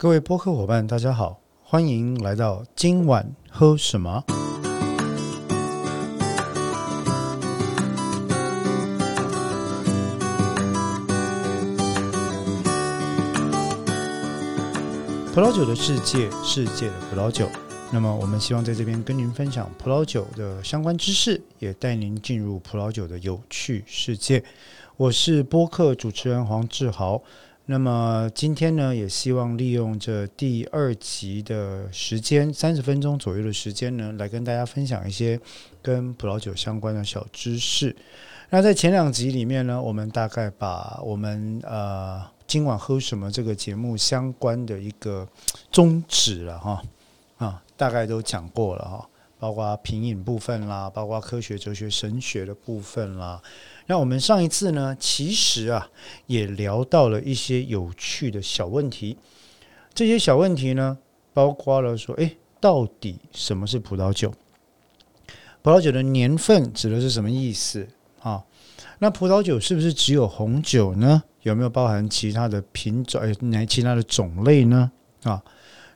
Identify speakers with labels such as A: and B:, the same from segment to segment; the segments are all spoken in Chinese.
A: 各位播客伙伴，大家好，欢迎来到今晚喝什么。葡萄酒的世界，世界的葡萄酒。那么，我们希望在这边跟您分享葡萄酒的相关知识，也带您进入葡萄酒的有趣世界。我是播客主持人黄志豪。那么今天呢，也希望利用这第二集的时间，三十分钟左右的时间呢，来跟大家分享一些跟葡萄酒相关的小知识。那在前两集里面呢，我们大概把我们呃今晚喝什么这个节目相关的一个宗旨了哈啊，大概都讲过了哈，包括品饮部分啦，包括科学、哲学、神学的部分啦。那我们上一次呢，其实啊，也聊到了一些有趣的小问题。这些小问题呢，包括了说，诶，到底什么是葡萄酒？葡萄酒的年份指的是什么意思啊？那葡萄酒是不是只有红酒呢？有没有包含其他的品种？诶，其他的种类呢？啊？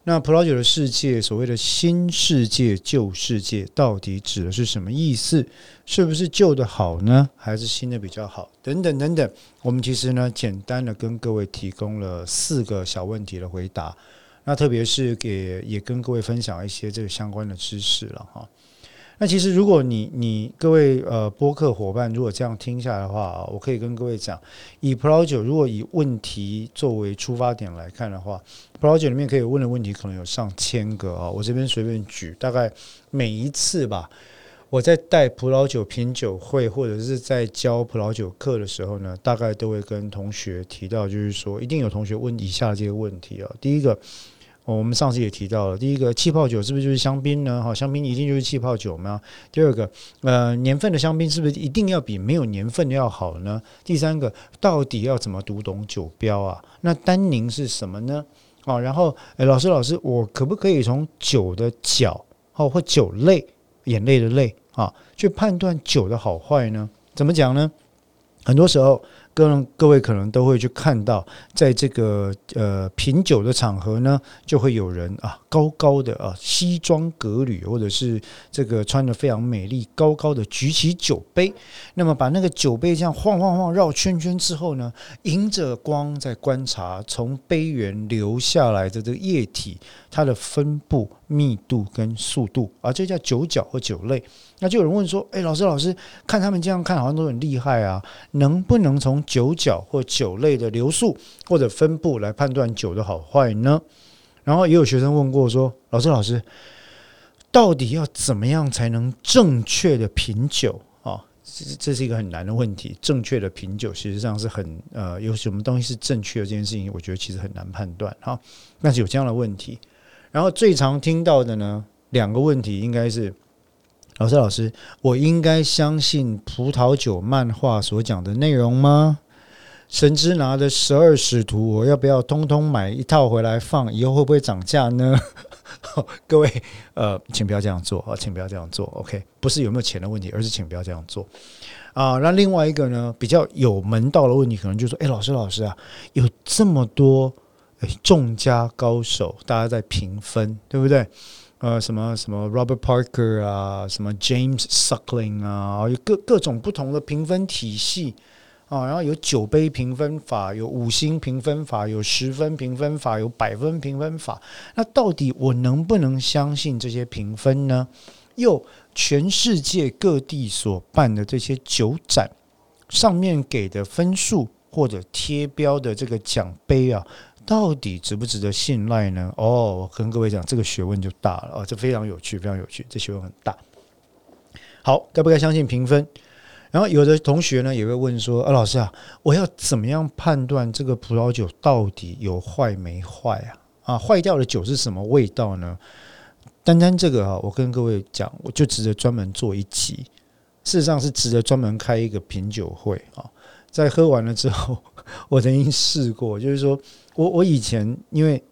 A: 那葡萄酒的世界，所谓的新世界、旧世界，到底指的是什么意思？是不是旧的好呢，还是新的比较好？等等等等，我们其实呢，简单的跟各位提供了四个小问题的回答。那特别是给也跟各位分享一些这个相关的知识了哈。那其实，如果你你各位呃播客伙伴，如果这样听下来的话啊，我可以跟各位讲，以葡萄酒如果以问题作为出发点来看的话，葡萄酒里面可以问的问题可能有上千个啊。我这边随便举，大概每一次吧，我在带葡萄酒品酒会或者是在教葡萄酒课的时候呢，大概都会跟同学提到，就是说一定有同学问以下这些问题啊。第一个。哦，我们上次也提到了，第一个气泡酒是不是就是香槟呢？哈，香槟一定就是气泡酒吗？第二个，呃，年份的香槟是不是一定要比没有年份的要好呢？第三个，到底要怎么读懂酒标啊？那单宁是什么呢？哦，然后，诶，老师，老师，我可不可以从酒的角，哦，或酒类，眼泪的泪啊，去判断酒的好坏呢？怎么讲呢？很多时候。各各位可能都会去看到，在这个呃品酒的场合呢，就会有人啊高高的啊西装革履，或者是这个穿的非常美丽，高高的举起酒杯，那么把那个酒杯这样晃晃晃绕圈圈之后呢，迎着光在观察从杯缘流下来的这个液体，它的分布。密度跟速度啊，这叫酒角或酒类。那就有人问说：“哎，老师，老师，看他们这样看，好像都很厉害啊，能不能从酒角或酒类的流速或者分布来判断酒的好坏呢？”然后也有学生问过说：“老师，老师，到底要怎么样才能正确的品酒啊？这这是一个很难的问题。正确的品酒，实际上是很呃，有什么东西是正确的这件事情，我觉得其实很难判断哈。但是有这样的问题。”然后最常听到的呢，两个问题应该是：老师，老师，我应该相信葡萄酒漫画所讲的内容吗？神之拿的十二使徒，我要不要通通买一套回来放？以后会不会涨价呢？各位，呃，请不要这样做啊，请不要这样做。OK，不是有没有钱的问题，而是请不要这样做啊。那另外一个呢，比较有门道的问题，可能就说：哎，老师，老师啊，有这么多。众家高手，大家在评分，对不对？呃，什么什么 Robert Parker 啊，什么 James Suckling 啊，有各各种不同的评分体系啊。然后有酒杯评分法，有五星评分法，有十分评分法，有百分评分法。那到底我能不能相信这些评分呢？又全世界各地所办的这些酒展上面给的分数或者贴标的这个奖杯啊？到底值不值得信赖呢？哦，我跟各位讲，这个学问就大了哦，这非常有趣，非常有趣，这学问很大。好，该不该相信评分？然后有的同学呢也会问说：“啊，老师啊，我要怎么样判断这个葡萄酒到底有坏没坏啊？啊，坏掉的酒是什么味道呢？”单单这个啊，我跟各位讲，我就值得专门做一集。事实上是值得专门开一个品酒会啊。在喝完了之后，我曾经试过，就是说。我我以前因为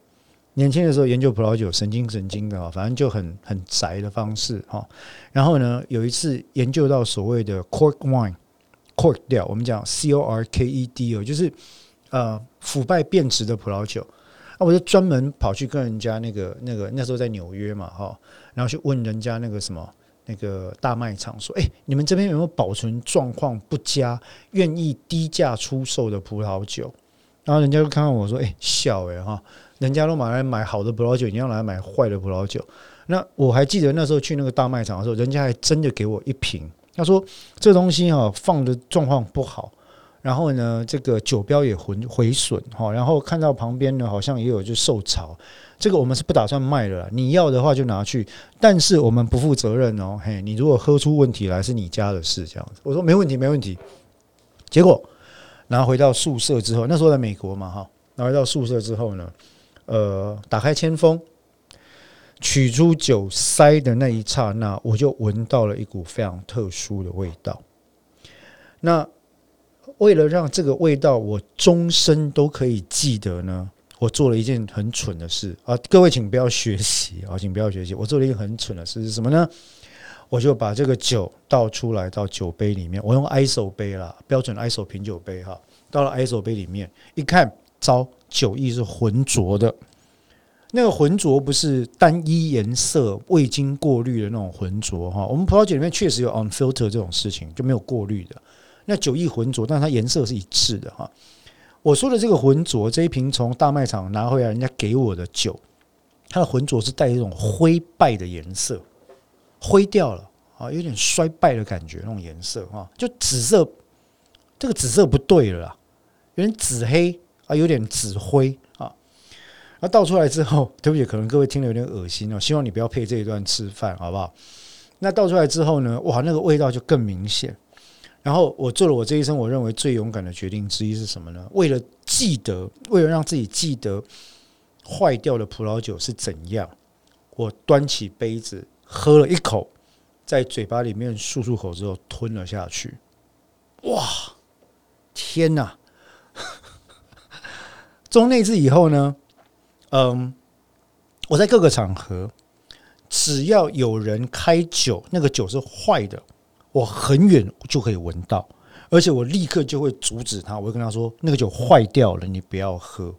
A: 年轻的时候研究葡萄酒，神经神经的啊，反正就很很宅的方式哈。然后呢，有一次研究到所谓的 cork wine，cork 掉，我们讲 C O R K E D 哦，就是呃腐败变质的葡萄酒。啊，我就专门跑去跟人家那个那个那时候在纽约嘛哈，然后去问人家那个什么那个大卖场说，哎，你们这边有没有保存状况不佳、愿意低价出售的葡萄酒？然后人家就看看我说，哎，笑哎哈，人家都买来买好的葡萄酒，你要来买坏的葡萄酒。那我还记得那时候去那个大卖场的时候，人家还真的给我一瓶，他说这东西哈放的状况不好。然后呢，这个酒标也毁毁损哈，然后看到旁边呢，好像也有就受潮，这个我们是不打算卖的，你要的话就拿去，但是我们不负责任哦，嘿，你如果喝出问题来是你家的事，这样子，我说没问题，没问题。结果拿回到宿舍之后，那时候在美国嘛哈，拿回到宿舍之后呢，呃，打开千封，取出酒塞的那一刹那，我就闻到了一股非常特殊的味道，那。为了让这个味道我终身都可以记得呢，我做了一件很蠢的事啊！各位请不要学习啊，请不要学习。我做了一个很蠢的事是什么呢？我就把这个酒倒出来到酒杯里面，我用 ISO 杯啦，标准 ISO 品酒杯哈，到了 ISO 杯里面，一看，糟，酒液是浑浊的。那个浑浊不是单一颜色、未经过滤的那种浑浊哈。我们葡萄酒里面确实有 unfilter 这种事情，就没有过滤的。那酒液浑浊，但是它颜色是一致的哈。我说的这个浑浊，这一瓶从大卖场拿回来，人家给我的酒，它的浑浊是带一种灰败的颜色，灰掉了啊，有点衰败的感觉，那种颜色哈，就紫色，这个紫色不对了，有点紫黑啊，有点紫灰啊。那倒出来之后，对不起，可能各位听了有点恶心哦，希望你不要配这一段吃饭，好不好？那倒出来之后呢，哇，那个味道就更明显。然后我做了我这一生我认为最勇敢的决定之一是什么呢？为了记得，为了让自己记得坏掉的葡萄酒是怎样，我端起杯子喝了一口，在嘴巴里面漱漱口之后吞了下去。哇，天哪！中那次以后呢，嗯，我在各个场合，只要有人开酒，那个酒是坏的。我很远就可以闻到，而且我立刻就会阻止他。我会跟他说：“那个酒坏掉了，你不要喝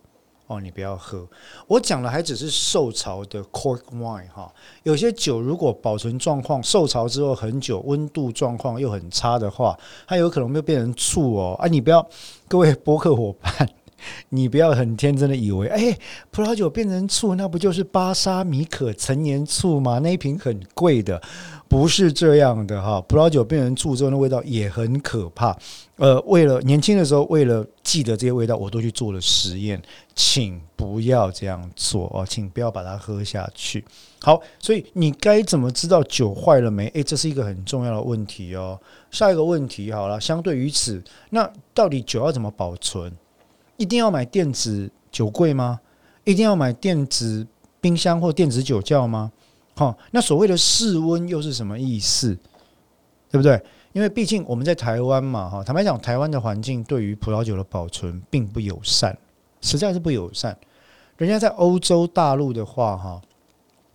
A: 哦，你不要喝。”我讲的还只是受潮的 cork wine 哈。有些酒如果保存状况受潮之后很久，温度状况又很差的话，它有可能会变成醋哦。啊，你不要，各位博客伙伴。你不要很天真的以为，哎，葡萄酒变成醋，那不就是巴沙米可陈年醋吗？那一瓶很贵的，不是这样的哈。葡萄酒变成醋之后，那味道也很可怕。呃，为了年轻的时候，为了记得这些味道，我都去做了实验，请不要这样做哦，请不要把它喝下去。好，所以你该怎么知道酒坏了没？诶，这是一个很重要的问题哦。下一个问题好了，相对于此，那到底酒要怎么保存？一定要买电子酒柜吗？一定要买电子冰箱或电子酒窖吗？好，那所谓的室温又是什么意思？对不对？因为毕竟我们在台湾嘛，哈，坦白讲，台湾的环境对于葡萄酒的保存并不友善，实在是不友善。人家在欧洲大陆的话，哈，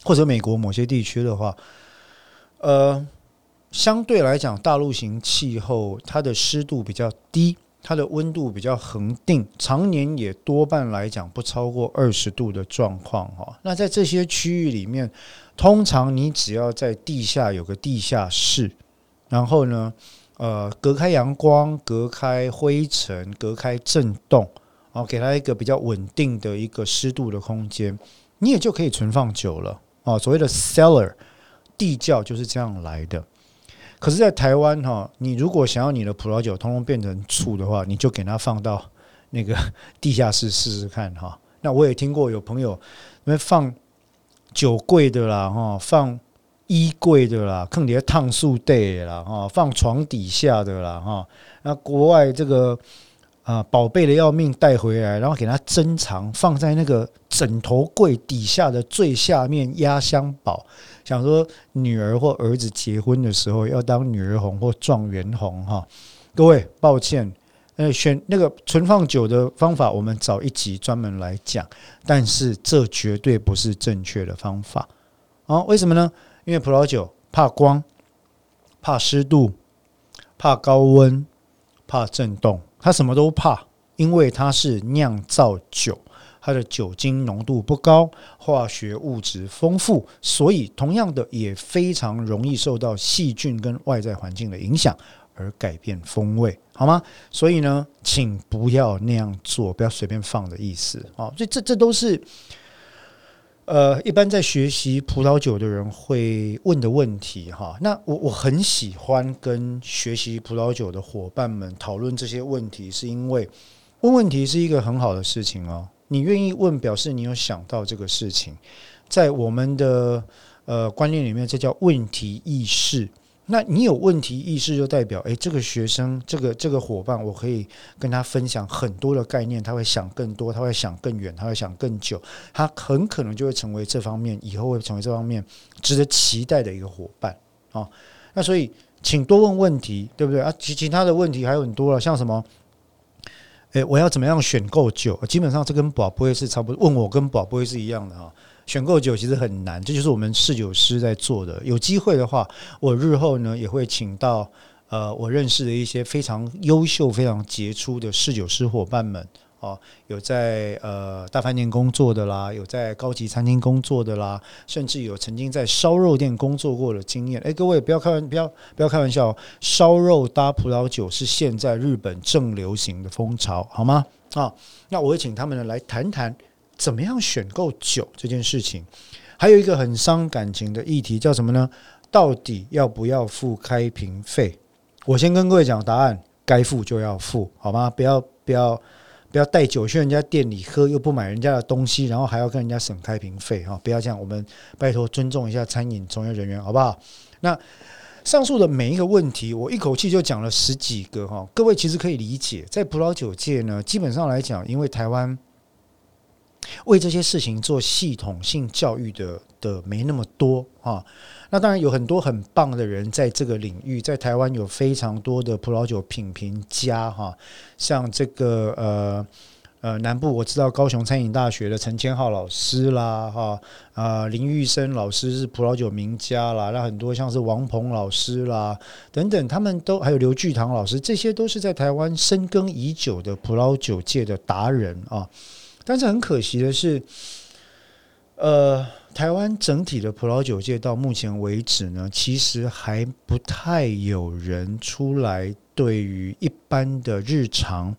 A: 或者美国某些地区的话，呃，相对来讲，大陆型气候它的湿度比较低。它的温度比较恒定，常年也多半来讲不超过二十度的状况哈。那在这些区域里面，通常你只要在地下有个地下室，然后呢，呃，隔开阳光、隔开灰尘、隔开震动，哦，给它一个比较稳定的一个湿度的空间，你也就可以存放久了哦。所谓的 cellar 地窖就是这样来的。可是，在台湾哈，你如果想要你的葡萄酒通通变成醋的话，你就给它放到那个 地下室试试看哈。那我也听过有朋友因为放酒柜的啦哈，放衣柜的啦，坑底下烫树袋啦哈，放床底下的啦哈。那国外这个啊，宝贝的要命带回来，然后给它珍藏，放在那个枕头柜底下的最下面压箱宝。想说女儿或儿子结婚的时候要当女儿红或状元红哈，各位抱歉，呃，选那个存放酒的方法，我们找一集专门来讲，但是这绝对不是正确的方法啊！为什么呢？因为葡萄酒怕光、怕湿度、怕高温、怕震动，它什么都怕，因为它是酿造酒。它的酒精浓度不高，化学物质丰富，所以同样的也非常容易受到细菌跟外在环境的影响而改变风味，好吗？所以呢，请不要那样做，不要随便放的意思啊！所以这这都是。呃，一般在学习葡萄酒的人会问的问题哈，那我我很喜欢跟学习葡萄酒的伙伴们讨论这些问题，是因为问问题是一个很好的事情哦。你愿意问，表示你有想到这个事情，在我们的呃观念里面，这叫问题意识。那你有问题意识，就代表诶，这个学生，这个这个伙伴，我可以跟他分享很多的概念，他会想更多，他会想更远，他会想更久，他很可能就会成为这方面以后会成为这方面值得期待的一个伙伴啊。那所以，请多问问题，对不对啊？其其他的问题还有很多了，像什么，诶，我要怎么样选购酒？基本上这跟宝不会是差不多，问我跟宝不会是一样的哦。选购酒其实很难，这就是我们侍酒师在做的。有机会的话，我日后呢也会请到呃我认识的一些非常优秀、非常杰出的侍酒师伙伴们哦，有在呃大饭店工作的啦，有在高级餐厅工作的啦，甚至有曾经在烧肉店工作过的经验。哎，各位不要开玩不要不要开玩笑，烧肉搭葡萄酒是现在日本正流行的风潮，好吗？啊，那我会请他们呢来谈谈。怎么样选购酒这件事情，还有一个很伤感情的议题叫什么呢？到底要不要付开瓶费？我先跟各位讲答案，该付就要付，好吗？不要不要不要带酒去人家店里喝，又不买人家的东西，然后还要跟人家省开瓶费哈！不要这样，我们拜托尊重一下餐饮从业人员，好不好？那上述的每一个问题，我一口气就讲了十几个哈，各位其实可以理解，在葡萄酒界呢，基本上来讲，因为台湾。为这些事情做系统性教育的的没那么多啊，那当然有很多很棒的人在这个领域，在台湾有非常多的葡萄酒品评家哈，像这个呃呃南部我知道高雄餐饮大学的陈千浩老师啦哈。啊林玉生老师是葡萄酒名家啦，那很多像是王鹏老师啦等等，他们都还有刘巨堂老师，这些都是在台湾深耕已久的葡萄酒界的达人啊。但是很可惜的是，呃，台湾整体的葡萄酒界到目前为止呢，其实还不太有人出来对于一般的日常，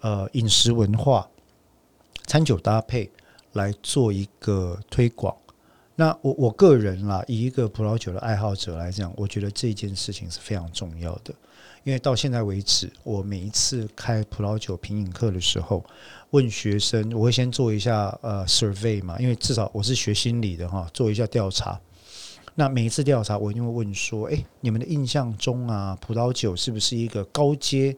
A: 呃，饮食文化、餐酒搭配来做一个推广。那我我个人啦，以一个葡萄酒的爱好者来讲，我觉得这件事情是非常重要的。因为到现在为止，我每一次开葡萄酒品饮课的时候，问学生，我会先做一下呃 survey 嘛，因为至少我是学心理的哈，做一下调查。那每一次调查，我一定会问说：，诶，你们的印象中啊，葡萄酒是不是一个高阶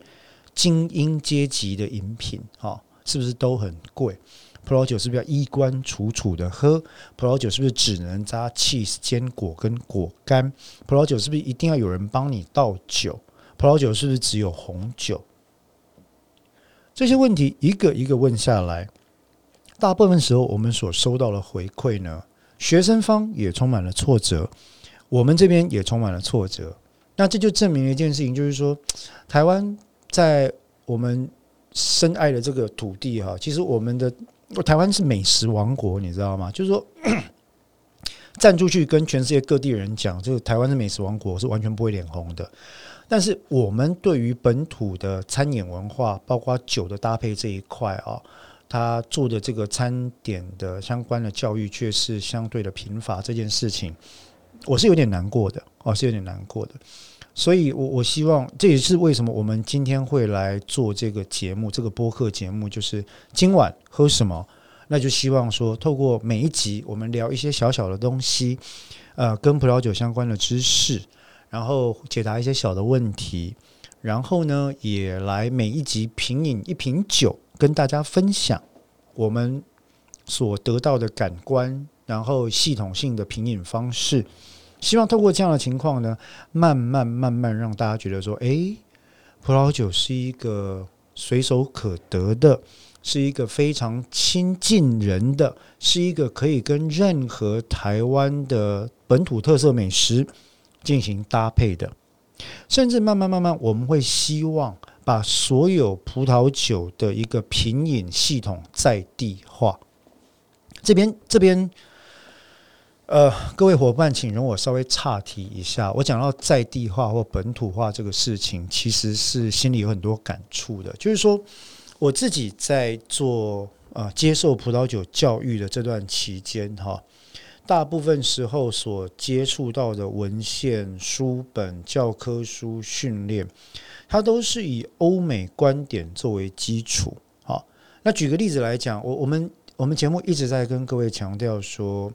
A: 精英阶级的饮品？哈，是不是都很贵？葡萄酒是不是要衣冠楚楚的喝？葡萄酒是不是只能加 cheese 坚果跟果干？葡萄酒是不是一定要有人帮你倒酒？葡萄酒是不是只有红酒？这些问题一个一个问下来，大部分时候我们所收到的回馈呢，学生方也充满了挫折，我们这边也充满了挫折。那这就证明了一件事情，就是说，台湾在我们深爱的这个土地哈，其实我们的台湾是美食王国，你知道吗？就是说，站出去跟全世界各地人讲，这个台湾是美食王国，是完全不会脸红的。但是我们对于本土的餐饮文化，包括酒的搭配这一块啊，他做的这个餐点的相关的教育却是相对的贫乏。这件事情，我是有点难过的哦，是有点难过的。所以，我我希望这也是为什么我们今天会来做这个节目，这个播客节目，就是今晚喝什么？那就希望说，透过每一集，我们聊一些小小的东西，呃，跟葡萄酒相关的知识。然后解答一些小的问题，然后呢，也来每一集品饮一瓶酒，跟大家分享我们所得到的感官，然后系统性的品饮方式。希望透过这样的情况呢，慢慢慢慢让大家觉得说，诶，葡萄酒是一个随手可得的，是一个非常亲近人的，是一个可以跟任何台湾的本土特色美食。进行搭配的，甚至慢慢慢慢，我们会希望把所有葡萄酒的一个品饮系统在地化。这边这边，呃，各位伙伴，请容我稍微岔题一下。我讲到在地化或本土化这个事情，其实是心里有很多感触的。就是说，我自己在做啊接受葡萄酒教育的这段期间，哈。大部分时候所接触到的文献、书本、教科书、训练，它都是以欧美观点作为基础。好，那举个例子来讲，我我们我们节目一直在跟各位强调说，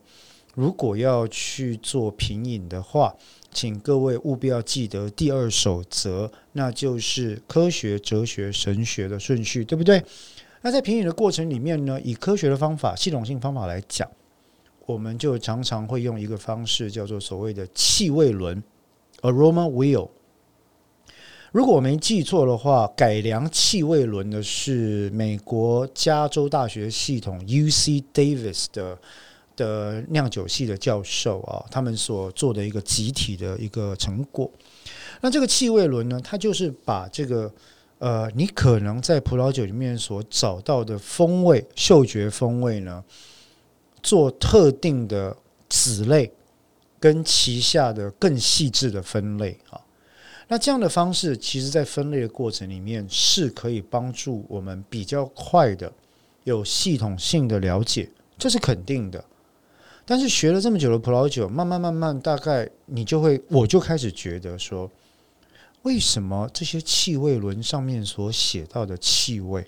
A: 如果要去做品饮的话，请各位务必要记得第二守则，那就是科学、哲学、神学的顺序，对不对？那在评语的过程里面呢，以科学的方法、系统性方法来讲。我们就常常会用一个方式，叫做所谓的气味轮 （aroma wheel）。如果我没记错的话，改良气味轮的是美国加州大学系统 （UC Davis） 的的酿酒系的教授啊，他们所做的一个集体的一个成果。那这个气味轮呢，它就是把这个呃，你可能在葡萄酒里面所找到的风味、嗅觉风味呢。做特定的子类跟旗下的更细致的分类啊，那这样的方式，其实在分类的过程里面是可以帮助我们比较快的有系统性的了解，这是肯定的。但是学了这么久的葡萄酒，慢慢慢慢，大概你就会，我就开始觉得说，为什么这些气味轮上面所写到的气味，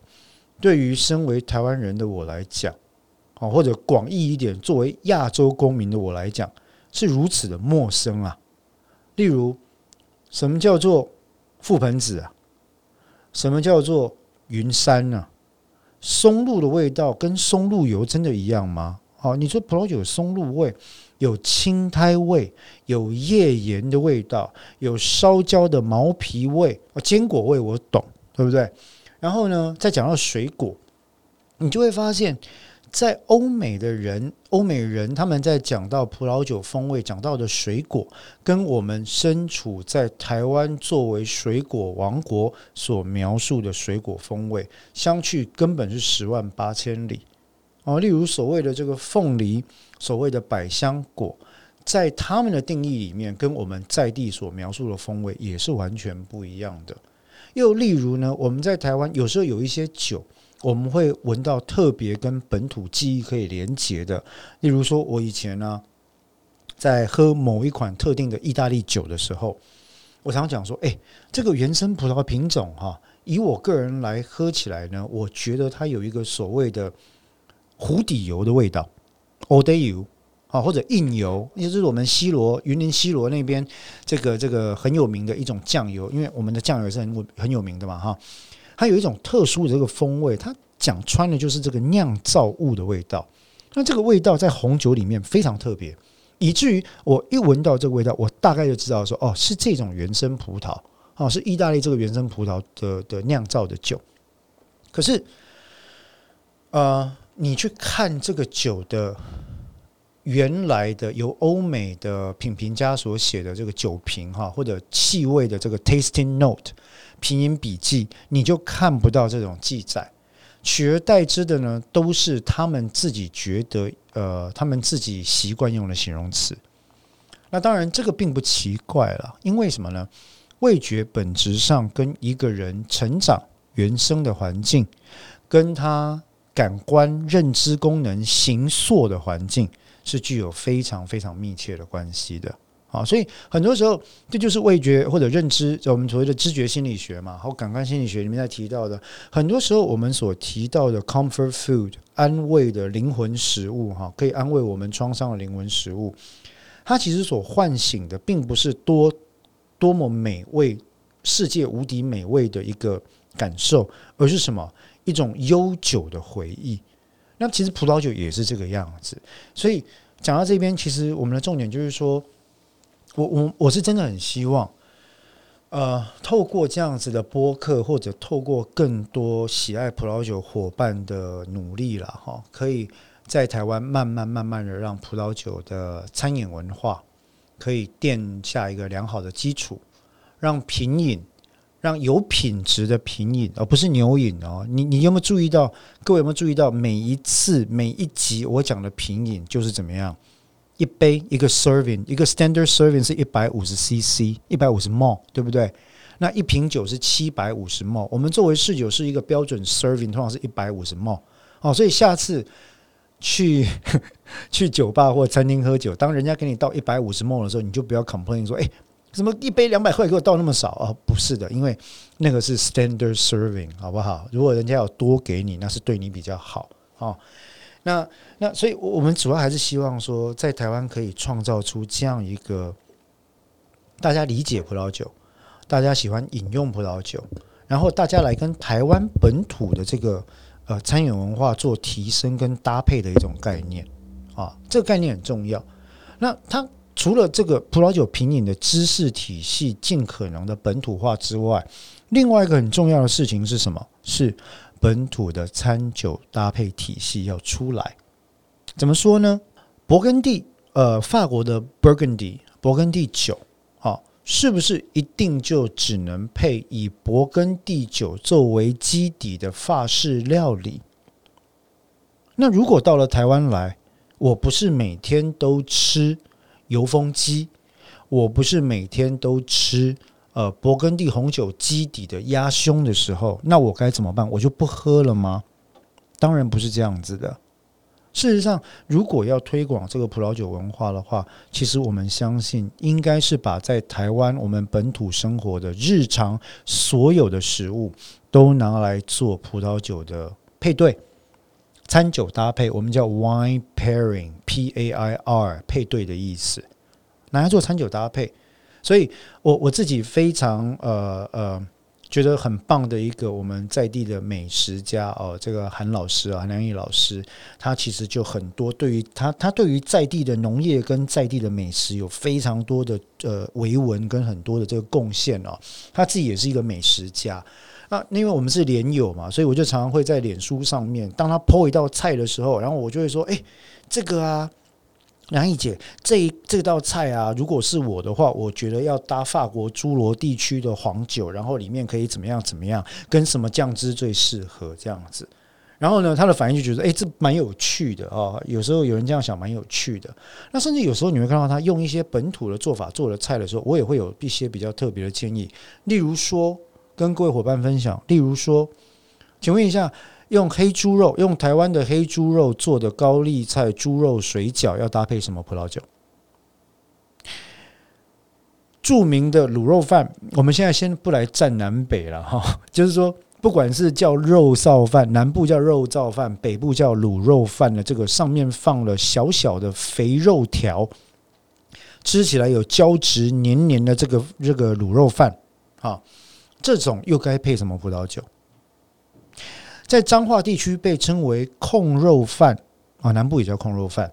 A: 对于身为台湾人的我来讲，哦，或者广义一点，作为亚洲公民的我来讲，是如此的陌生啊。例如，什么叫做覆盆子啊？什么叫做云山呢？松露的味道跟松露油真的一样吗？哦，你说葡萄酒松露味，有青苔味，有页岩的味道，有烧焦的毛皮味，哦，坚果味我懂，对不对？然后呢，再讲到水果，你就会发现。在欧美的人，欧美人他们在讲到葡萄酒风味，讲到的水果，跟我们身处在台湾作为水果王国所描述的水果风味相去根本是十万八千里哦。例如所谓的这个凤梨，所谓的百香果，在他们的定义里面，跟我们在地所描述的风味也是完全不一样的。又例如呢，我们在台湾有时候有一些酒。我们会闻到特别跟本土记忆可以连结的，例如说，我以前呢在喝某一款特定的意大利酒的时候，我常讲说，哎，这个原生葡萄品种哈，以我个人来喝起来呢，我觉得它有一个所谓的湖底油的味道，old day 油啊，或者印油，也就是我们西罗云林西罗那边这个这个很有名的一种酱油，因为我们的酱油是很很有名的嘛，哈。它有一种特殊的这个风味，它讲穿的就是这个酿造物的味道。那这个味道在红酒里面非常特别，以至于我一闻到这个味道，我大概就知道说，哦，是这种原生葡萄，哦，是意大利这个原生葡萄的的酿造的酒。可是，呃，你去看这个酒的原来的由欧美的品评家所写的这个酒评哈，或者气味的这个 tasting note。拼音笔记，你就看不到这种记载，取而代之的呢，都是他们自己觉得，呃，他们自己习惯用的形容词。那当然，这个并不奇怪了，因为什么呢？味觉本质上跟一个人成长原生的环境，跟他感官认知功能形塑的环境，是具有非常非常密切的关系的。啊，所以很多时候这就是味觉或者认知，我们所谓的知觉心理学嘛，和感官心理学里面在提到的，很多时候我们所提到的 comfort food 安慰的灵魂食物，哈，可以安慰我们创伤的灵魂食物，它其实所唤醒的并不是多多么美味、世界无敌美味的一个感受，而是什么一种悠久的回忆。那其实葡萄酒也是这个样子。所以讲到这边，其实我们的重点就是说。我我我是真的很希望，呃，透过这样子的播客，或者透过更多喜爱葡萄酒伙伴的努力了哈，可以在台湾慢慢慢慢的让葡萄酒的餐饮文化可以奠下一个良好的基础，让品饮，让有品质的品饮，而不是牛饮哦。你你有没有注意到？各位有没有注意到？每一次每一集我讲的品饮就是怎么样？一杯一个 serving，一个 standard serving 是一百五十 cc，一百五十 ml，对不对？那一瓶酒是七百五十 ml。我们作为侍酒是一个标准 serving，通常是一百五十 ml。哦，所以下次去 去酒吧或餐厅喝酒，当人家给你倒一百五十 ml 的时候，你就不要 complain 说，哎，怎么一杯两百块给我倒那么少啊？不是的，因为那个是 standard serving，好不好？如果人家要多给你，那是对你比较好哦。那那所以，我们主要还是希望说，在台湾可以创造出这样一个大家理解葡萄酒，大家喜欢饮用葡萄酒，然后大家来跟台湾本土的这个呃餐饮文化做提升跟搭配的一种概念啊，这个概念很重要。那它除了这个葡萄酒品饮的知识体系尽可能的本土化之外，另外一个很重要的事情是什么？是。本土的餐酒搭配体系要出来，怎么说呢？勃艮第，呃，法国的勃艮第勃艮第酒，啊，是不是一定就只能配以勃艮第酒作为基底的法式料理？那如果到了台湾来，我不是每天都吃油风鸡，我不是每天都吃。呃，勃艮第红酒基底的压胸的时候，那我该怎么办？我就不喝了吗？当然不是这样子的。事实上，如果要推广这个葡萄酒文化的话，其实我们相信应该是把在台湾我们本土生活的日常所有的食物都拿来做葡萄酒的配对、餐酒搭配，我们叫 wine pairing，P A I R 配对的意思，拿来做餐酒搭配。所以，我我自己非常呃呃觉得很棒的一个我们在地的美食家哦，这个韩老师啊，韩良义老师，他其实就很多对于他他对于在地的农业跟在地的美食有非常多的呃维文跟很多的这个贡献哦。他自己也是一个美食家那因为我们是连友嘛，所以我就常常会在脸书上面，当他剖一道菜的时候，然后我就会说，哎，这个啊。梁毅姐，这这道菜啊，如果是我的话，我觉得要搭法国侏罗地区的黄酒，然后里面可以怎么样怎么样，跟什么酱汁最适合这样子。然后呢，他的反应就觉得，哎，这蛮有趣的啊。有时候有人这样想，蛮有趣的。那甚至有时候你会看到他用一些本土的做法做的菜的时候，我也会有一些比较特别的建议。例如说，跟各位伙伴分享，例如说，请问一下。用黑猪肉，用台湾的黑猪肉做的高丽菜猪肉水饺，要搭配什么葡萄酒？著名的卤肉饭，我们现在先不来占南北了哈，就是说，不管是叫肉臊饭，南部叫肉燥饭，北部叫卤肉饭的，这个上面放了小小的肥肉条，吃起来有胶质黏黏的这个这个卤肉饭，啊，这种又该配什么葡萄酒？在彰化地区被称为控肉饭啊，南部也叫控肉饭，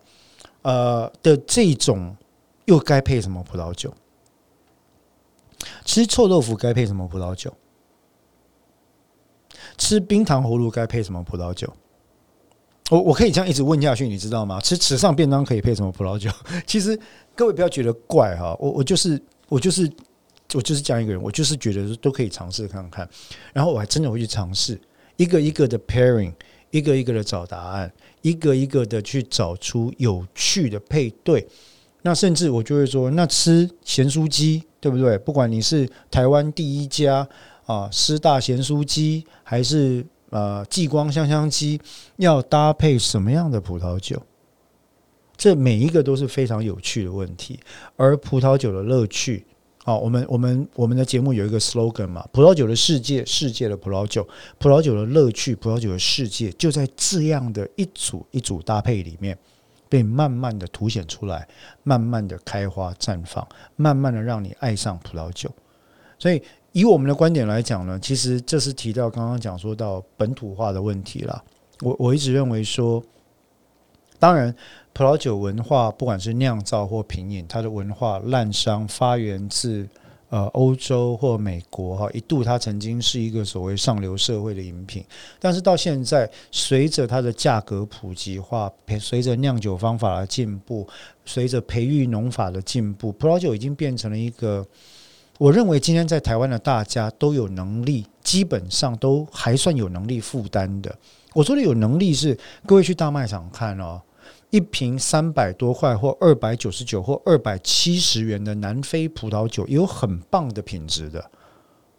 A: 呃的这种又该配什么葡萄酒？吃臭豆腐该配什么葡萄酒？吃冰糖葫芦该配什么葡萄酒？我我可以这样一直问下去，你知道吗？吃池上便当可以配什么葡萄酒？其实各位不要觉得怪哈，我我就是我就是我就是这样一个人，我就是觉得都可以尝试看看，然后我还真的会去尝试。一个一个的 pairing，一个一个的找答案，一个一个的去找出有趣的配对。那甚至我就会说，那吃咸酥鸡对不对？不管你是台湾第一家啊师大咸酥鸡，还是呃继光香香鸡，要搭配什么样的葡萄酒？这每一个都是非常有趣的问题。而葡萄酒的乐趣。好，我们我们我们的节目有一个 slogan 嘛，葡萄酒的世界，世界的葡萄酒，葡萄酒的乐趣，葡萄酒的世界，就在这样的一组一组搭配里面，被慢慢的凸显出来，慢慢的开花绽放，慢慢的让你爱上葡萄酒。所以，以我们的观点来讲呢，其实这是提到刚刚讲说到本土化的问题了。我我一直认为说，当然。葡萄酒文化，不管是酿造或品饮，它的文化滥觞发源自呃欧洲或美国哈，一度它曾经是一个所谓上流社会的饮品，但是到现在，随着它的价格普及化，随着酿酒方法的进步，随着培育农法的进步，葡萄酒已经变成了一个我认为今天在台湾的大家都有能力，基本上都还算有能力负担的。我说的有能力是，各位去大卖场看哦，一瓶三百多块或二百九十九或二百七十元的南非葡萄酒，也有很棒的品质的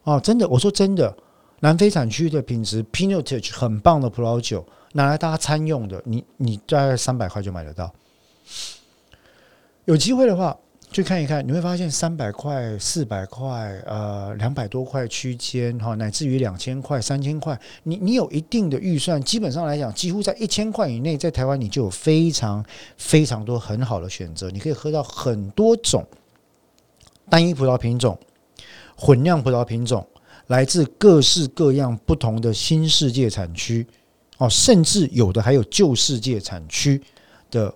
A: 哦，真的，我说真的，南非产区的品质 Pinotage 很棒的葡萄酒，拿来大家餐用的，你你大概三百块就买得到。有机会的话。去看一看，你会发现三百块、四百块、呃两百多块区间，哈，乃至于两千块、三千块，你你有一定的预算，基本上来讲，几乎在一千块以内，在台湾你就有非常非常多很好的选择，你可以喝到很多种单一葡萄品种、混酿葡萄品种，来自各式各样不同的新世界产区，哦，甚至有的还有旧世界产区的。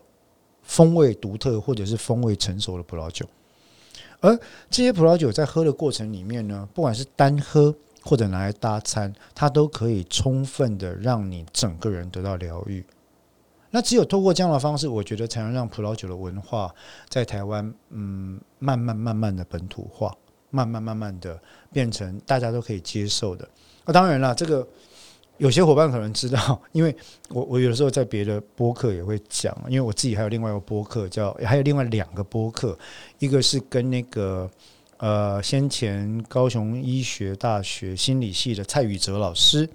A: 风味独特或者是风味成熟的葡萄酒，而这些葡萄酒在喝的过程里面呢，不管是单喝或者拿来搭餐，它都可以充分的让你整个人得到疗愈。那只有透过这样的方式，我觉得才能让葡萄酒的文化在台湾，嗯，慢慢慢慢的本土化，慢慢慢慢的变成大家都可以接受的。那当然了，这个。有些伙伴可能知道，因为我我有的时候在别的播客也会讲，因为我自己还有另外一个播客叫，还有另外两个播客，一个是跟那个呃先前高雄医学大学心理系的蔡宇哲老师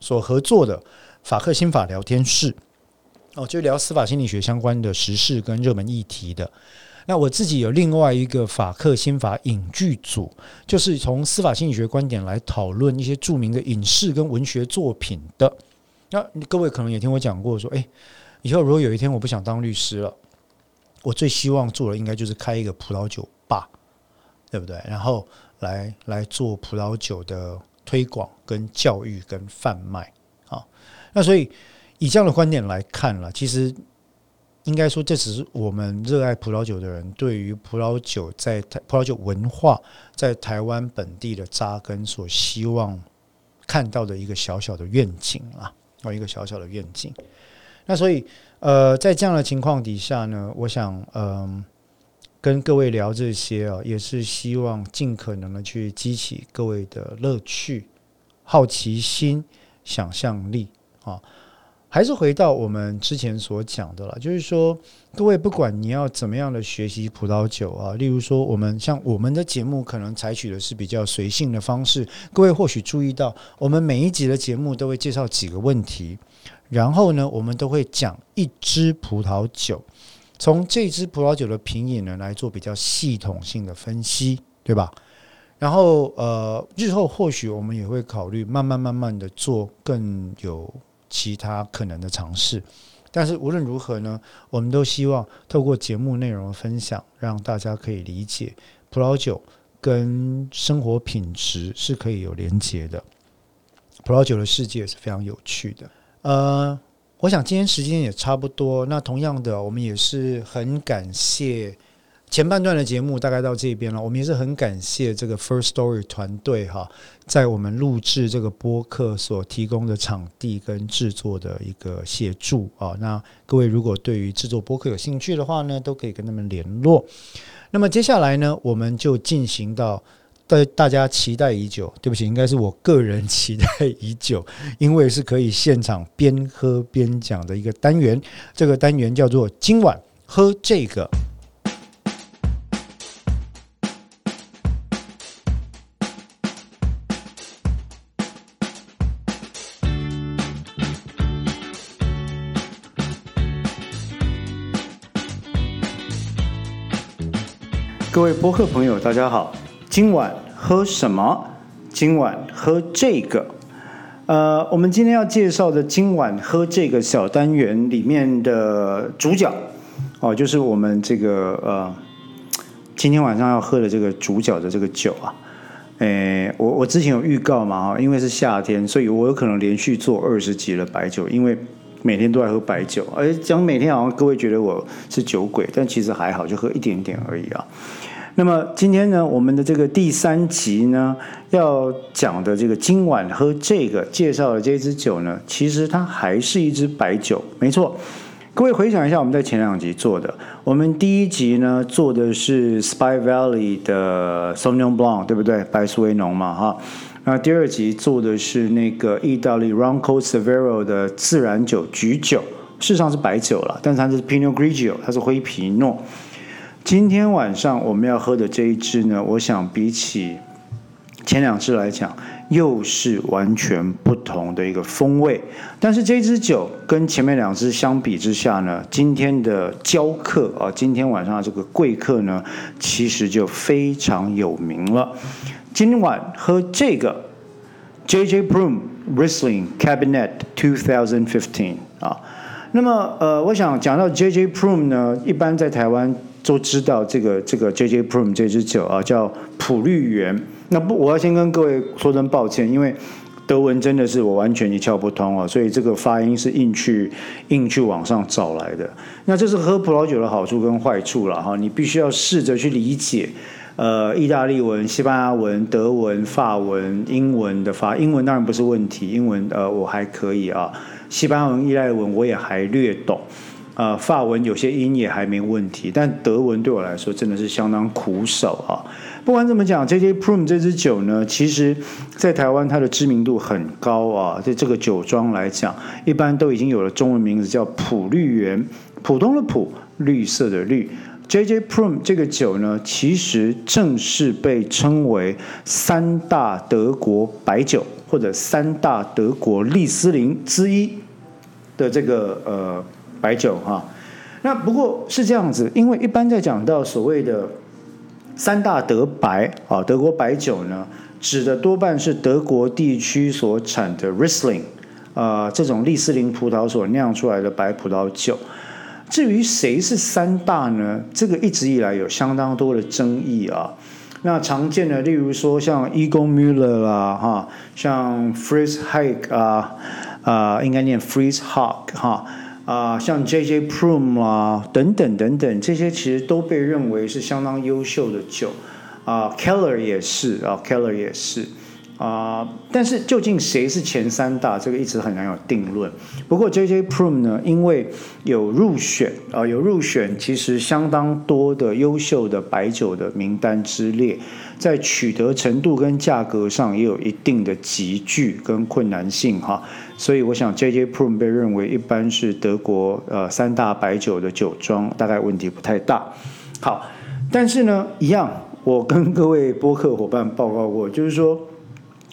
A: 所合作的法克心法聊天室，哦，就聊司法心理学相关的时事跟热门议题的。那我自己有另外一个法克心法影剧组，就是从司法心理学观点来讨论一些著名的影视跟文学作品的。那各位可能也听我讲过，说，哎，以后如果有一天我不想当律师了，我最希望做的应该就是开一个葡萄酒吧，对不对？然后来来做葡萄酒的推广、跟教育、跟贩卖啊。那所以以这样的观点来看了，其实。应该说，这只是我们热爱葡萄酒的人对于葡萄酒在台葡萄酒文化在台湾本地的扎根所希望看到的一个小小的愿景啊，哦，一个小小的愿景。那所以，呃，在这样的情况底下呢，我想，嗯，跟各位聊这些啊，也是希望尽可能的去激起各位的乐趣、好奇心、想象力啊。还是回到我们之前所讲的了，就是说，各位不管你要怎么样的学习葡萄酒啊，例如说，我们像我们的节目可能采取的是比较随性的方式。各位或许注意到，我们每一集的节目都会介绍几个问题，然后呢，我们都会讲一支葡萄酒，从这支葡萄酒的品饮呢来做比较系统性的分析，对吧？然后呃，日后或许我们也会考虑慢慢慢慢的做更有。其他可能的尝试，但是无论如何呢，我们都希望透过节目内容的分享，让大家可以理解葡萄酒跟生活品质是可以有连接的。葡萄酒的世界是非常有趣的。呃，我想今天时间也差不多，那同样的，我们也是很感谢。前半段的节目大概到这边了，我们也是很感谢这个 First Story 团队哈，在我们录制这个播客所提供的场地跟制作的一个协助啊。那各位如果对于制作播客有兴趣的话呢，都可以跟他们联络。那么接下来呢，我们就进行到大大家期待已久，对不起，应该是我个人期待已久，因为是可以现场边喝边讲的一个单元。这个单元叫做今晚喝这个。各位播客朋友，大家好。今晚喝什么？今晚喝这个。呃，我们今天要介绍的今晚喝这个小单元里面的主角哦，就是我们这个呃，今天晚上要喝的这个主角的这个酒啊。诶，我我之前有预告嘛哈，因为是夏天，所以我有可能连续做二十集的白酒，因为每天都在喝白酒。而讲每天好像各位觉得我是酒鬼，但其实还好，就喝一点点而已啊。那么今天呢，我们的这个第三集呢，要讲的这个今晚喝这个介绍的这支酒呢，其实它还是一支白酒，没错。各位回想一下，我们在前两集做的，我们第一集呢做的是 Spy Valley 的 Sauvignon Blanc，对不对？白苏维农嘛，哈。那第二集做的是那个意大利 Ronco Severo 的自然酒橘酒，事实上是白酒了，但是它是 Pinot Grigio，它是灰皮诺。今天晚上我们要喝的这一支呢，我想比起前两支来讲。又是完全不同的一个风味，但是这支酒跟前面两支相比之下呢，今天的交客啊，今天晚上的这个贵客呢，其实就非常有名了。今晚喝这个 J J Broom Riesling Cabinet 2015啊，那么呃，我想讲到 J J Broom 呢，一般在台湾都知道这个这个 J J Prum 这支酒啊，叫普绿园。那不，我要先跟各位说声抱歉，因为德文真的是我完全一窍不通啊，所以这个发音是硬去硬去网上找来的。那这是喝葡萄酒的好处跟坏处了哈，你必须要试着去理解，呃，意大利文、西班牙文、德文、法文、英文的发，英文当然不是问题，英文呃我还可以啊，西班牙文、意大利文我也还略懂。呃，法文有些音也还没问题，但德文对我来说真的是相当苦手啊。不管怎么讲，J J Prum 这支酒呢，其实在台湾它的知名度很高啊。在这个酒庄来讲，一般都已经有了中文名字叫普绿园，普通的普，绿色的绿。J J Prum 这个酒呢，其实正是被称为三大德国白酒或者三大德国利斯林之一的这个呃。白酒哈，那不过是这样子，因为一般在讲到所谓的三大德白啊，德国白酒呢，指的多半是德国地区所产的 Riesling 啊这种利斯林葡萄所酿出来的白葡萄酒。至于谁是三大呢？这个一直以来有相当多的争议啊。那常见的，例如说像 Egon Müller 啦，哈，像 Fritz Hack 啊，啊，应该念 Fritz Hack 哈。啊，像 J J Prum 啊，等等等等，这些其实都被认为是相当优秀的酒啊，Keller 也是啊，Keller 也是。啊，但是究竟谁是前三大，这个一直很难有定论。不过 J J Prum 呢，因为有入选啊，有入选，其实相当多的优秀的白酒的名单之列，在取得程度跟价格上也有一定的集聚跟困难性哈。所以我想 J J Prum 被认为一般是德国呃三大白酒的酒庄，大概问题不太大。好，但是呢，一样，我跟各位播客伙伴报告过，就是说。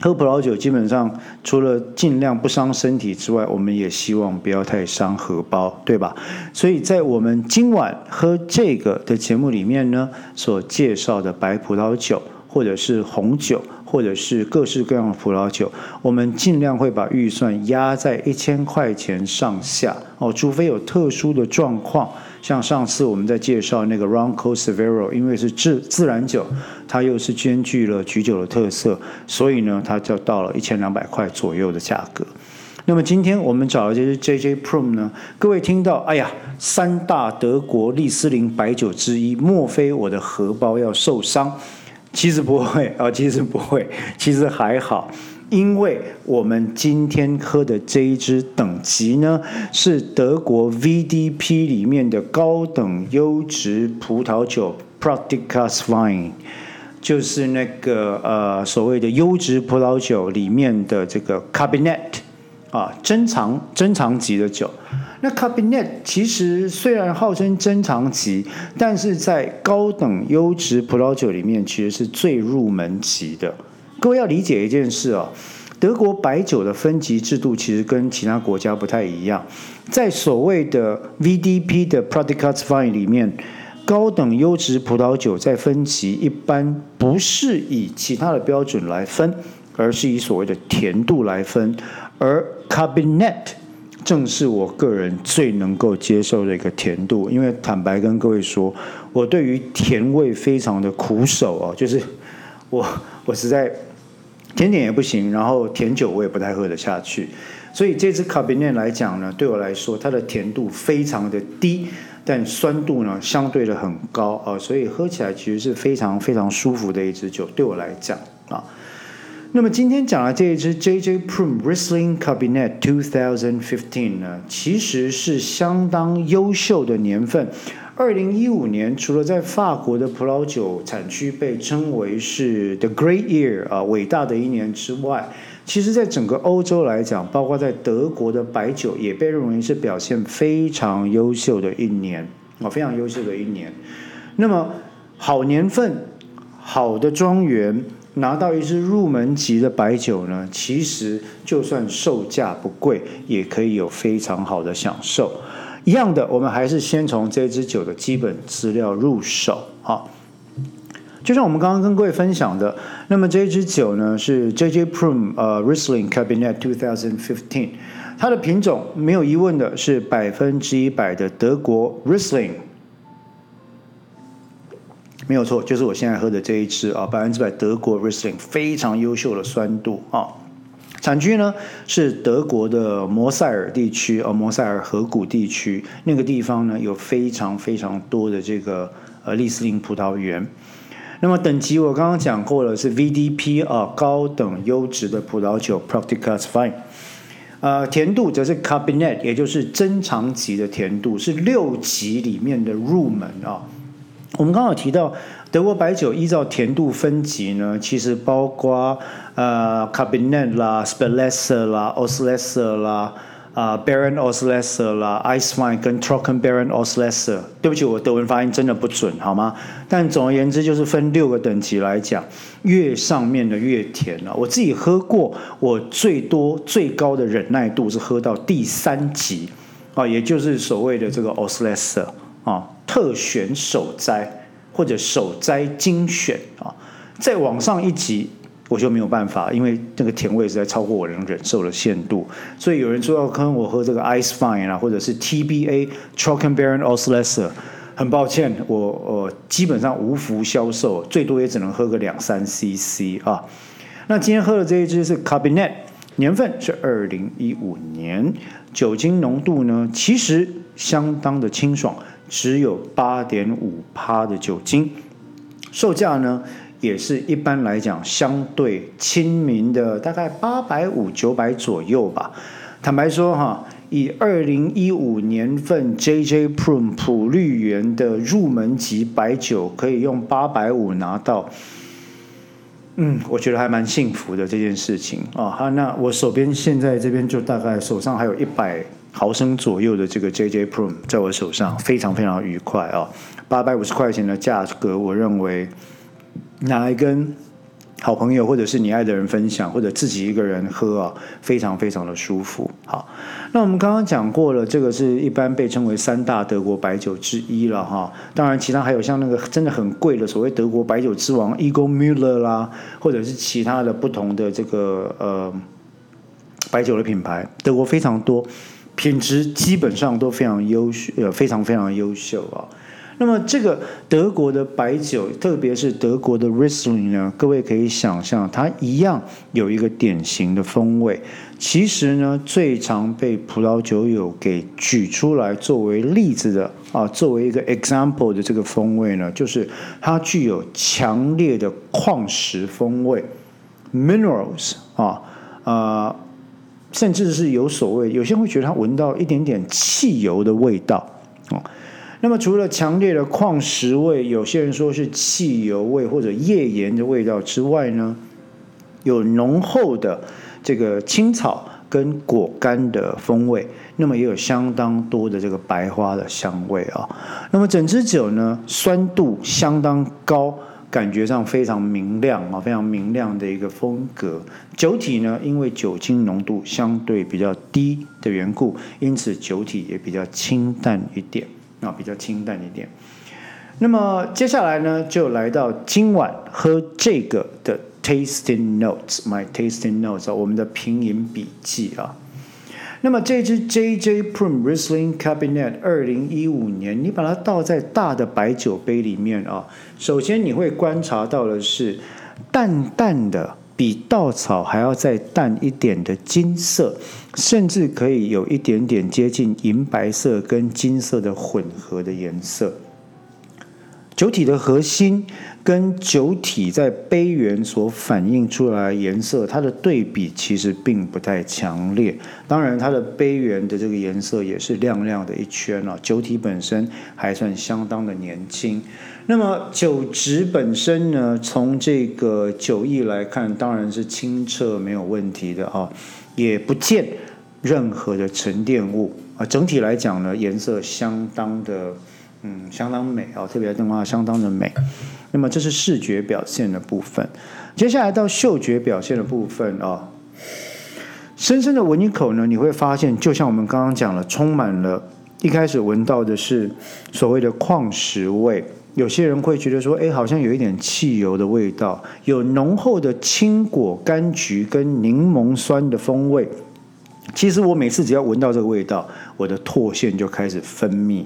A: 喝葡萄酒基本上除了尽量不伤身体之外，我们也希望不要太伤荷包，对吧？所以在我们今晚喝这个的节目里面呢，所介绍的白葡萄酒，或者是红酒，或者是各式各样的葡萄酒，我们尽量会把预算压在一千块钱上下哦，除非有特殊的状况。像上次我们在介绍那个 Ronco Severo，因为是自自然酒，它又是兼具了橘酒的特色，所以呢，它就到了一千两百块左右的价格。那么今天我们找的这支 J J Prum 呢，各位听到，哎呀，三大德国利斯林白酒之一，莫非我的荷包要受伤？其实不会啊，其实不会，其实还好。因为我们今天喝的这一支等级呢，是德国 VDP 里面的高等优质葡萄酒 p r o d i c a s Wine，就是那个呃所谓的优质葡萄酒里面的这个 Cabinet 啊珍藏珍藏级的酒。那 Cabinet 其实虽然号称珍藏级，但是在高等优质葡萄酒里面，其实是最入门级的。各位要理解一件事哦，德国白酒的分级制度其实跟其他国家不太一样。在所谓的 VDP 的 p r o d u c t Fine 里面，高等优质葡萄酒在分级一般不是以其他的标准来分，而是以所谓的甜度来分。而 Cabinet 正是我个人最能够接受的一个甜度，因为坦白跟各位说，我对于甜味非常的苦手哦，就是我我实在。甜点也不行，然后甜酒我也不太喝得下去，所以这支卡比涅来讲呢，对我来说它的甜度非常的低，但酸度呢相对的很高啊，所以喝起来其实是非常非常舒服的一支酒，对我来讲啊。那么今天讲的这一支 JJ Prum Riesling Cabinet 2015呢，其实是相当优秀的年份。二零一五年，除了在法国的葡萄酒产区被称为是 The Great Year 啊，伟大的一年之外，其实在整个欧洲来讲，包括在德国的白酒也被认为是表现非常优秀的一年啊，非常优秀的一年。那么好年份，好的庄园。拿到一支入门级的白酒呢，其实就算售价不贵，也可以有非常好的享受。一样的，我们还是先从这支酒的基本资料入手啊。就像我们刚刚跟各位分享的，那么这支酒呢是 J.J. Prum 呃 Riesling Cabinet 2015，它的品种没有疑问的是百分之一百的德国 Riesling。没有错，就是我现在喝的这一支啊，百分之百德国 Riesling，非常优秀的酸度啊。产区呢是德国的摩塞尔地区啊，摩塞尔河谷地区那个地方呢有非常非常多的这个呃利斯林葡萄园。那么等级我刚刚讲过了，是 VDP 啊，高等优质的葡萄酒 p r a c t i c a s Fine。呃，甜度则是 Cabinet，也就是珍藏级的甜度，是六级里面的入门啊。我们刚刚有提到德国白酒依照甜度分级呢，其实包括呃 Cabinet 啦、Spelesser 啦、Oslesser 啦、啊 Baron Oslesser 啦、Icewine 跟 Trocken Baron Oslesser。对不起，我德文发音真的不准，好吗？但总而言之，就是分六个等级来讲，越上面的越甜了。我自己喝过，我最多最高的忍耐度是喝到第三级啊，也就是所谓的这个 Oslesser 啊。特选手摘或者手摘精选啊，再往上一级我就没有办法，因为这个甜味实在超过我能忍受的限度。所以有人说要跟我喝这个 Ice Fine 啊，或者是 TBA Trocken Baron Oslesser，很抱歉，我呃基本上无福消受，最多也只能喝个两三 CC 啊。那今天喝的这一支是 Cabinet，年份是二零一五年，酒精浓度呢其实相当的清爽。只有八点五趴的酒精，售价呢也是一般来讲相对亲民的，大概八百五九百左右吧。坦白说哈，以二零一五年份 J.J. Prum 普绿园的入门级白酒，可以用八百五拿到，嗯，我觉得还蛮幸福的这件事情啊。好，那我手边现在这边就大概手上还有一百。毫升左右的这个 J J Pro 在我手上非常非常愉快啊，八百五十块钱的价格，我认为拿来跟好朋友或者是你爱的人分享，或者自己一个人喝啊，非常非常的舒服。好，那我们刚刚讲过了，这个是一般被称为三大德国白酒之一了哈。当然，其他还有像那个真的很贵的所谓德国白酒之王 Eagle Müller 啦，或者是其他的不同的这个呃白酒的品牌，德国非常多。品质基本上都非常优秀，呃，非常非常优秀啊。那么这个德国的白酒，特别是德国的 Riesling 呢，各位可以想象，它一样有一个典型的风味。其实呢，最常被葡萄酒友给举出来作为例子的啊，作为一个 example 的这个风味呢，就是它具有强烈的矿石风味，minerals 啊，啊。甚至是有所谓，有些人会觉得它闻到一点点汽油的味道哦。那么除了强烈的矿石味，有些人说是汽油味或者页岩的味道之外呢，有浓厚的这个青草跟果干的风味，那么也有相当多的这个白花的香味啊。那么整支酒呢，酸度相当高。感觉上非常明亮啊，非常明亮的一个风格。酒体呢，因为酒精浓度相对比较低的缘故，因此酒体也比较清淡一点啊，比较清淡一点。那么接下来呢，就来到今晚喝这个的 tasting notes，my tasting notes，我们的品饮笔记啊。那么这支 J.J. Prum Riesling Cabinet 二零一五年，你把它倒在大的白酒杯里面啊，首先你会观察到的是淡淡的，比稻草还要再淡一点的金色，甚至可以有一点点接近银白色跟金色的混合的颜色。酒体的核心跟酒体在杯缘所反映出来颜色，它的对比其实并不太强烈。当然，它的杯缘的这个颜色也是亮亮的一圈啊。酒体本身还算相当的年轻。那么酒质本身呢，从这个酒意来看，当然是清澈没有问题的啊，也不见任何的沉淀物啊。整体来讲呢，颜色相当的。嗯，相当美哦，特别灯光相当的美。那么这是视觉表现的部分，接下来到嗅觉表现的部分哦。深深的闻一口呢，你会发现，就像我们刚刚讲了，充满了一开始闻到的是所谓的矿石味。有些人会觉得说，哎，好像有一点汽油的味道，有浓厚的青果、柑橘跟柠檬酸的风味。其实我每次只要闻到这个味道，我的唾腺就开始分泌。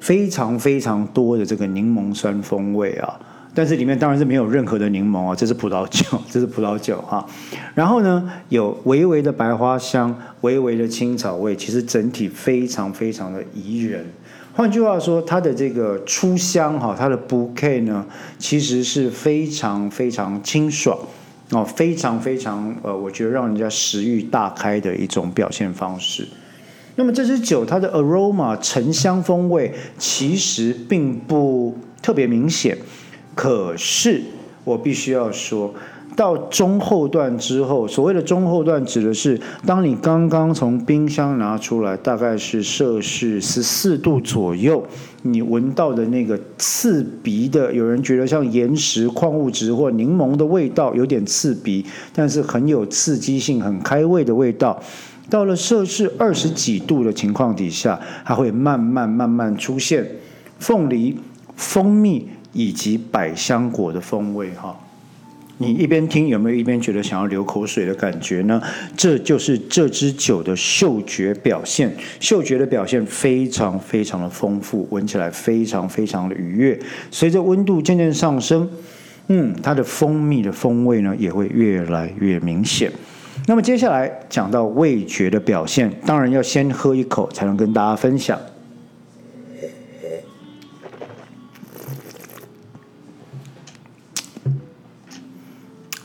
A: 非常非常多的这个柠檬酸风味啊，但是里面当然是没有任何的柠檬啊，这是葡萄酒，这是葡萄酒哈。然后呢，有微微的白花香，微微的青草味，其实整体非常非常的宜人。换句话说，它的这个初香哈，它的 bouquet 呢，其实是非常非常清爽哦，非常非常呃，我觉得让人家食欲大开的一种表现方式。那么这支酒它的 aroma 沉香风味其实并不特别明显，可是我必须要说到中后段之后，所谓的中后段指的是当你刚刚从冰箱拿出来，大概是摄氏十四度左右，你闻到的那个刺鼻的，有人觉得像岩石、矿物质或柠檬的味道，有点刺鼻，但是很有刺激性、很开胃的味道。到了摄氏二十几度的情况底下，它会慢慢慢慢出现凤梨、蜂蜜以及百香果的风味。哈，你一边听有没有一边觉得想要流口水的感觉呢？这就是这支酒的嗅觉表现，嗅觉的表现非常非常的丰富，闻起来非常非常的愉悦。随着温度渐渐上升，嗯，它的蜂蜜的风味呢也会越来越明显。那么接下来讲到味觉的表现，当然要先喝一口才能跟大家分享。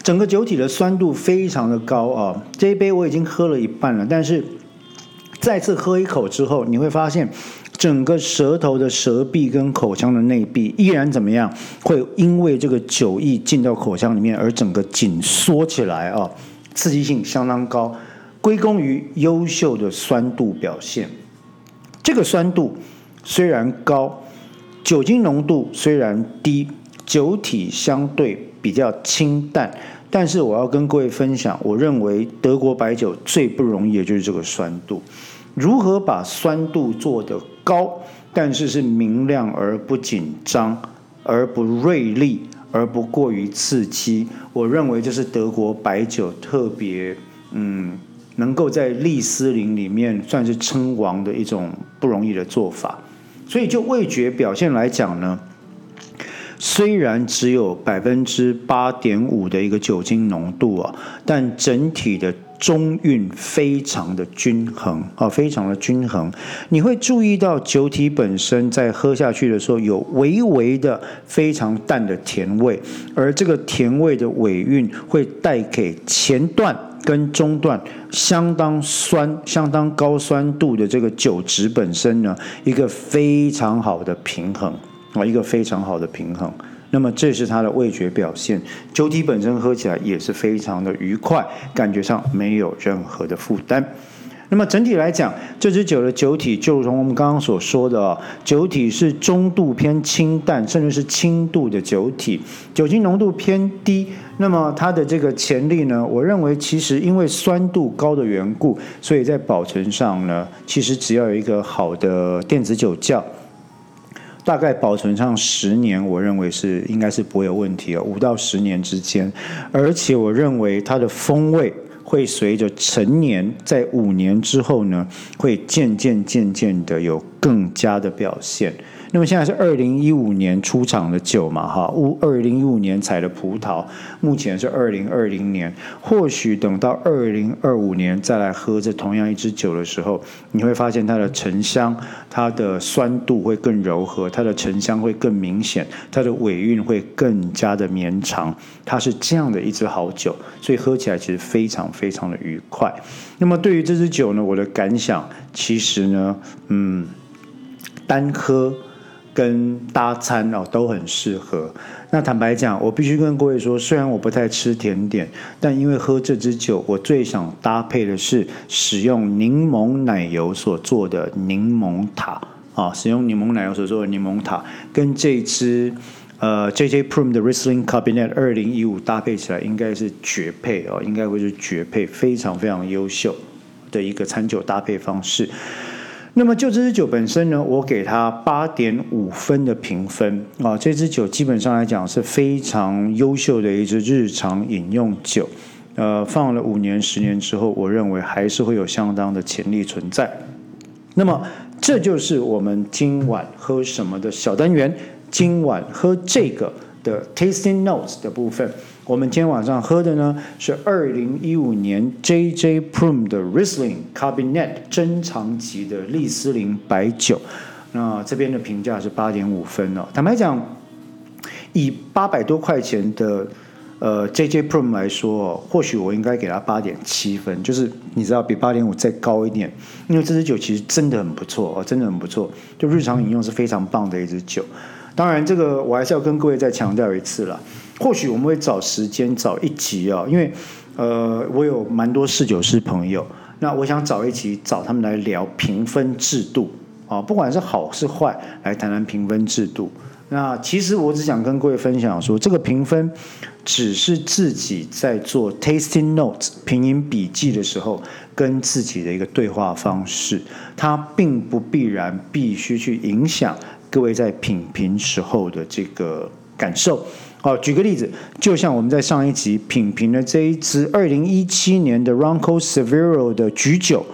A: 整个酒体的酸度非常的高啊！这一杯我已经喝了一半了，但是再次喝一口之后，你会发现整个舌头的舌壁跟口腔的内壁依然怎么样？会因为这个酒意进到口腔里面而整个紧缩起来啊！刺激性相当高，归功于优秀的酸度表现。这个酸度虽然高，酒精浓度虽然低，酒体相对比较清淡，但是我要跟各位分享，我认为德国白酒最不容易的就是这个酸度。如何把酸度做得高，但是是明亮而不紧张，而不锐利？而不过于刺激，我认为这是德国白酒特别，嗯，能够在利斯林里面算是称王的一种不容易的做法。所以就味觉表现来讲呢，虽然只有百分之八点五的一个酒精浓度啊，但整体的。中韵非常的均衡啊，非常的均衡。你会注意到酒体本身在喝下去的时候有微微的非常淡的甜味，而这个甜味的尾韵会带给前段跟中段相当酸、相当高酸度的这个酒质本身呢一个非常好的平衡啊，一个非常好的平衡。那么这是它的味觉表现，酒体本身喝起来也是非常的愉快，感觉上没有任何的负担。那么整体来讲，这支酒的酒体就如同我们刚刚所说的，酒体是中度偏清淡，甚至是轻度的酒体，酒精浓度偏低。那么它的这个潜力呢，我认为其实因为酸度高的缘故，所以在保存上呢，其实只要有一个好的电子酒窖。大概保存上十年，我认为是应该是不会有问题哦，五到十年之间，而且我认为它的风味会随着成年，在五年之后呢，会渐渐渐渐的有更加的表现。那么现在是二零一五年出厂的酒嘛，哈，乌二零一五年采的葡萄，目前是二零二零年。或许等到二零二五年再来喝这同样一支酒的时候，你会发现它的沉香、它的酸度会更柔和，它的沉香会更明显，它的尾韵会更加的绵长。它是这样的一支好酒，所以喝起来其实非常非常的愉快。那么对于这支酒呢，我的感想其实呢，嗯，单喝。跟搭餐哦都很适合。那坦白讲，我必须跟各位说，虽然我不太吃甜点，但因为喝这支酒，我最想搭配的是使用柠檬奶油所做的柠檬塔啊，使用柠檬奶油所做的柠檬塔，跟这支呃 J J Prime 的 Risling Cabinet 二零一五搭配起来，应该是绝配哦，应该会是绝配，非常非常优秀的一个餐酒搭配方式。那么就这支酒本身呢，我给它八点五分的评分啊。这支酒基本上来讲是非常优秀的一支日常饮用酒，呃，放了五年、十年之后，我认为还是会有相当的潜力存在。那么这就是我们今晚喝什么的小单元，今晚喝这个的 tasting notes 的部分。我们今天晚上喝的呢是二零一五年 J J Prum 的 Riesling Cabinet 珍藏级的利斯林白酒，那这边的评价是八点五分哦。坦白讲，以八百多块钱的呃 J J Prum 来说，或许我应该给它八点七分，就是你知道比八点五再高一点，因为这支酒其实真的很不错哦，真的很不错，就日常饮用是非常棒的一支酒。当然，这个我还是要跟各位再强调一次了。或许我们会找时间找一集啊，因为呃，我有蛮多侍酒师朋友，那我想找一集找他们来聊评分制度啊，不管是好是坏，来谈谈评分制度。那其实我只想跟各位分享说，这个评分只是自己在做 tasting notes 品饮笔记的时候跟自己的一个对话方式，它并不必然必须去影响各位在品评时候的这个感受。好，举个例子，就像我们在上一集品评的这一支二零一七年的 Ronco Severo 的菊酒，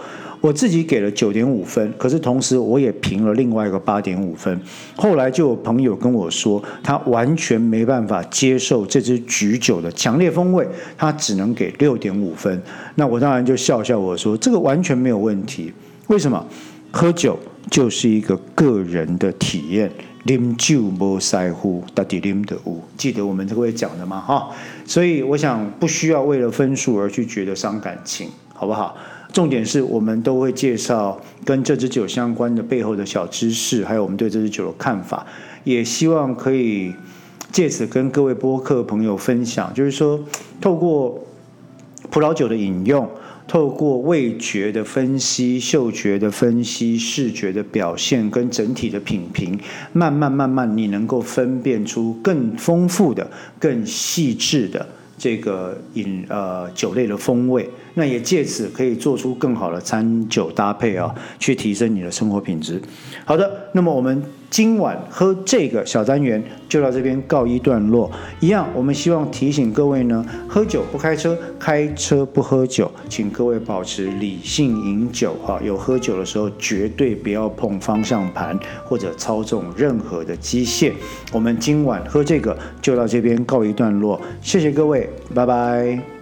A: 我自己给了九点五分，可是同时我也评了另外一个八点五分。后来就有朋友跟我说，他完全没办法接受这支菊酒的强烈风味，他只能给六点五分。那我当然就笑笑我说，这个完全没有问题。为什么？喝酒就是一个个人的体验。啉酒无在乎，到底啉得无？记得我们这位讲的吗？哈，所以我想不需要为了分数而去觉得伤感情，好不好？重点是我们都会介绍跟这支酒相关的背后的小知识，还有我们对这支酒的看法，也希望可以借此跟各位播客朋友分享，就是说透过葡萄酒的饮用。透过味觉的分析、嗅觉的分析、视觉的表现跟整体的品评，慢慢慢慢，你能够分辨出更丰富的、更细致的这个饮呃酒类的风味。那也借此可以做出更好的餐酒搭配啊，去提升你的生活品质。好的，那么我们。今晚喝这个小单元就到这边告一段落。一样，我们希望提醒各位呢：喝酒不开车，开车不喝酒，请各位保持理性饮酒哈。有喝酒的时候，绝对不要碰方向盘或者操纵任何的机械。我们今晚喝这个就到这边告一段落，谢谢各位，拜拜。